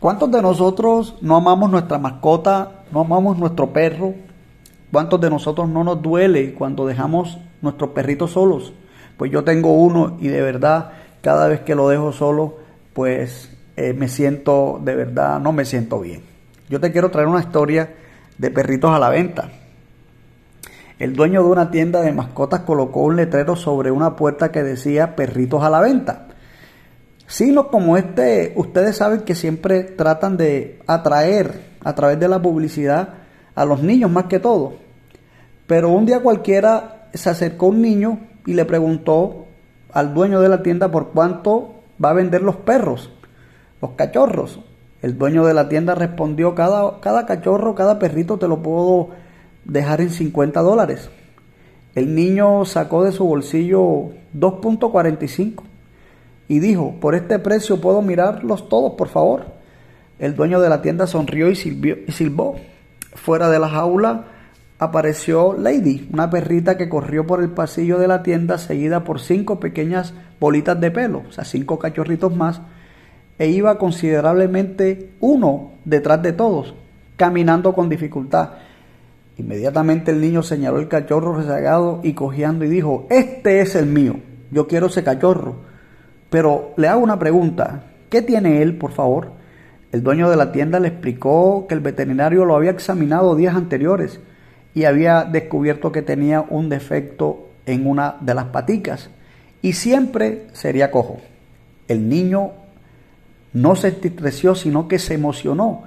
¿Cuántos de nosotros no amamos nuestra mascota, no amamos nuestro perro? ¿Cuántos de nosotros no nos duele cuando dejamos nuestros perritos solos? Pues yo tengo uno y de verdad cada vez que lo dejo solo, pues eh, me siento, de verdad, no me siento bien. Yo te quiero traer una historia de perritos a la venta. El dueño de una tienda de mascotas colocó un letrero sobre una puerta que decía perritos a la venta. Sino como este, ustedes saben que siempre tratan de atraer a través de la publicidad a los niños más que todo. Pero un día cualquiera se acercó un niño y le preguntó al dueño de la tienda por cuánto va a vender los perros, los cachorros. El dueño de la tienda respondió, cada, cada cachorro, cada perrito te lo puedo dejar en 50 dólares. El niño sacó de su bolsillo 2.45 y dijo, por este precio puedo mirarlos todos, por favor. El dueño de la tienda sonrió y, silbó. Fuera de la jaula apareció Lady, una perrita que corrió por el pasillo de la tienda seguida por cinco pequeñas bolitas de pelo, o sea, cinco cachorritos más, e iba considerablemente uno detrás de todos, caminando con dificultad. Inmediatamente el niño señaló el cachorro rezagado y cojeando y dijo, este es el mío, yo quiero ese cachorro. Pero le hago una pregunta, ¿qué tiene él, por favor? El dueño de la tienda le explicó que el veterinario lo había examinado días anteriores y había descubierto que tenía un defecto en una de las paticas y siempre sería cojo. El niño no se entristeció, sino que se emocionó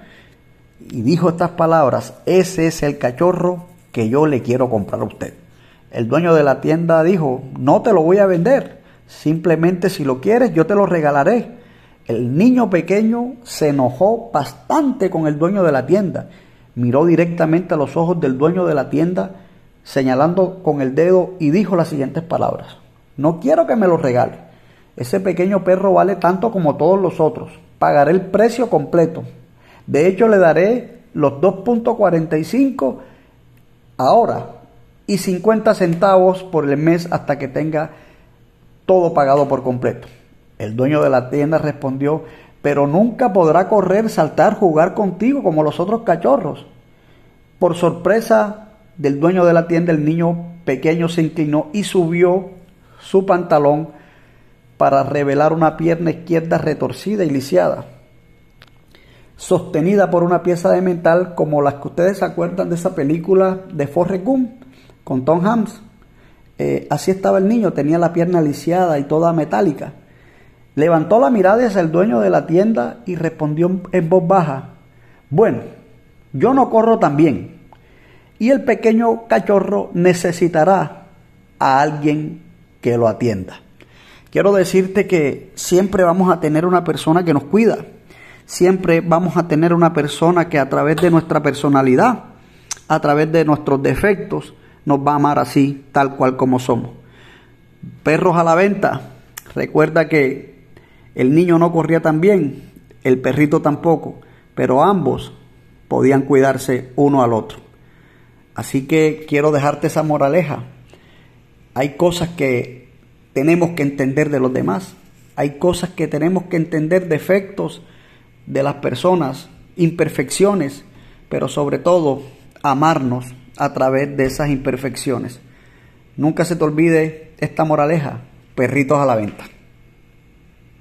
y dijo estas palabras, ese es el cachorro que yo le quiero comprar a usted. El dueño de la tienda dijo, no te lo voy a vender, Simplemente si lo quieres, yo te lo regalaré. El niño pequeño se enojó bastante con el dueño de la tienda. Miró directamente a los ojos del dueño de la tienda, señalando con el dedo y dijo las siguientes palabras. No quiero que me lo regale. Ese pequeño perro vale tanto como todos los otros. Pagaré el precio completo. De hecho, le daré los 2.45 ahora y 50 centavos por el mes hasta que tenga todo pagado por completo. El dueño de la tienda respondió, pero nunca podrá correr, saltar, jugar contigo como los otros cachorros. Por sorpresa del dueño de la tienda, el niño pequeño se inclinó y subió su pantalón para revelar una pierna izquierda retorcida y lisiada, sostenida por una pieza de metal como las que ustedes se acuerdan de esa película de Forrest Gump con Tom Hanks. Eh, así estaba el niño, tenía la pierna lisiada y toda metálica. Levantó la mirada hacia el dueño de la tienda y respondió en voz baja, bueno, yo no corro tan bien y el pequeño cachorro necesitará a alguien que lo atienda. Quiero decirte que siempre vamos a tener una persona que nos cuida, siempre vamos a tener una persona que a través de nuestra personalidad, a través de nuestros defectos, nos va a amar así, tal cual como somos. Perros a la venta. Recuerda que el niño no corría tan bien, el perrito tampoco, pero ambos podían cuidarse uno al otro. Así que quiero dejarte esa moraleja. Hay cosas que tenemos que entender de los demás. Hay cosas que tenemos que entender, defectos de las personas, imperfecciones, pero sobre todo amarnos a través de esas imperfecciones. Nunca se te olvide esta moraleja, perritos a la venta.